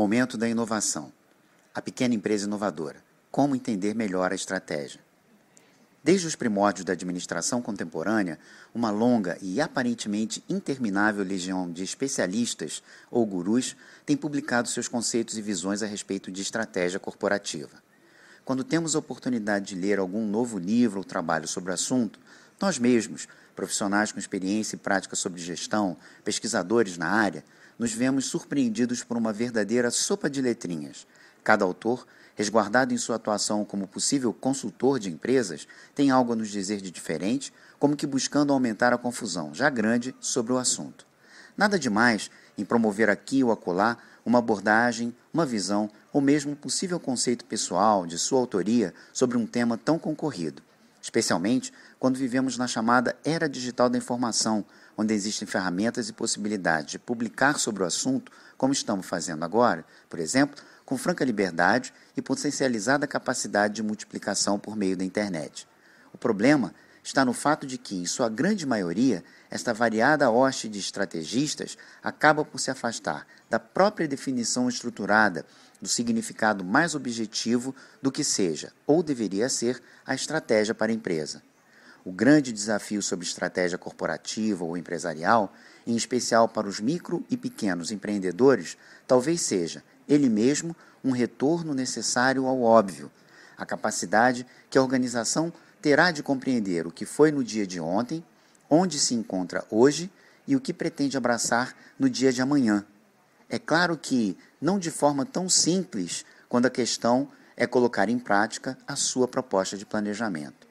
Momento da inovação. A pequena empresa inovadora. Como entender melhor a estratégia. Desde os primórdios da administração contemporânea, uma longa e aparentemente interminável legião de especialistas ou gurus tem publicado seus conceitos e visões a respeito de estratégia corporativa. Quando temos a oportunidade de ler algum novo livro ou trabalho sobre o assunto, nós mesmos, profissionais com experiência e prática sobre gestão, pesquisadores na área, nos vemos surpreendidos por uma verdadeira sopa de letrinhas. Cada autor resguardado em sua atuação como possível consultor de empresas, tem algo a nos dizer de diferente, como que buscando aumentar a confusão, já grande, sobre o assunto. Nada demais em promover aqui ou acolá uma abordagem, uma visão ou mesmo um possível conceito pessoal de sua autoria sobre um tema tão concorrido, especialmente quando vivemos na chamada era digital da informação, onde existem ferramentas e possibilidades de publicar sobre o assunto, como estamos fazendo agora, por exemplo, com franca liberdade e potencializada capacidade de multiplicação por meio da internet. O problema está no fato de que, em sua grande maioria, esta variada hoste de estrategistas acaba por se afastar da própria definição estruturada do significado mais objetivo do que seja, ou deveria ser, a estratégia para a empresa. O grande desafio sobre estratégia corporativa ou empresarial, em especial para os micro e pequenos empreendedores, talvez seja ele mesmo um retorno necessário ao óbvio, a capacidade que a organização terá de compreender o que foi no dia de ontem, onde se encontra hoje e o que pretende abraçar no dia de amanhã. É claro que não de forma tão simples quando a questão é colocar em prática a sua proposta de planejamento.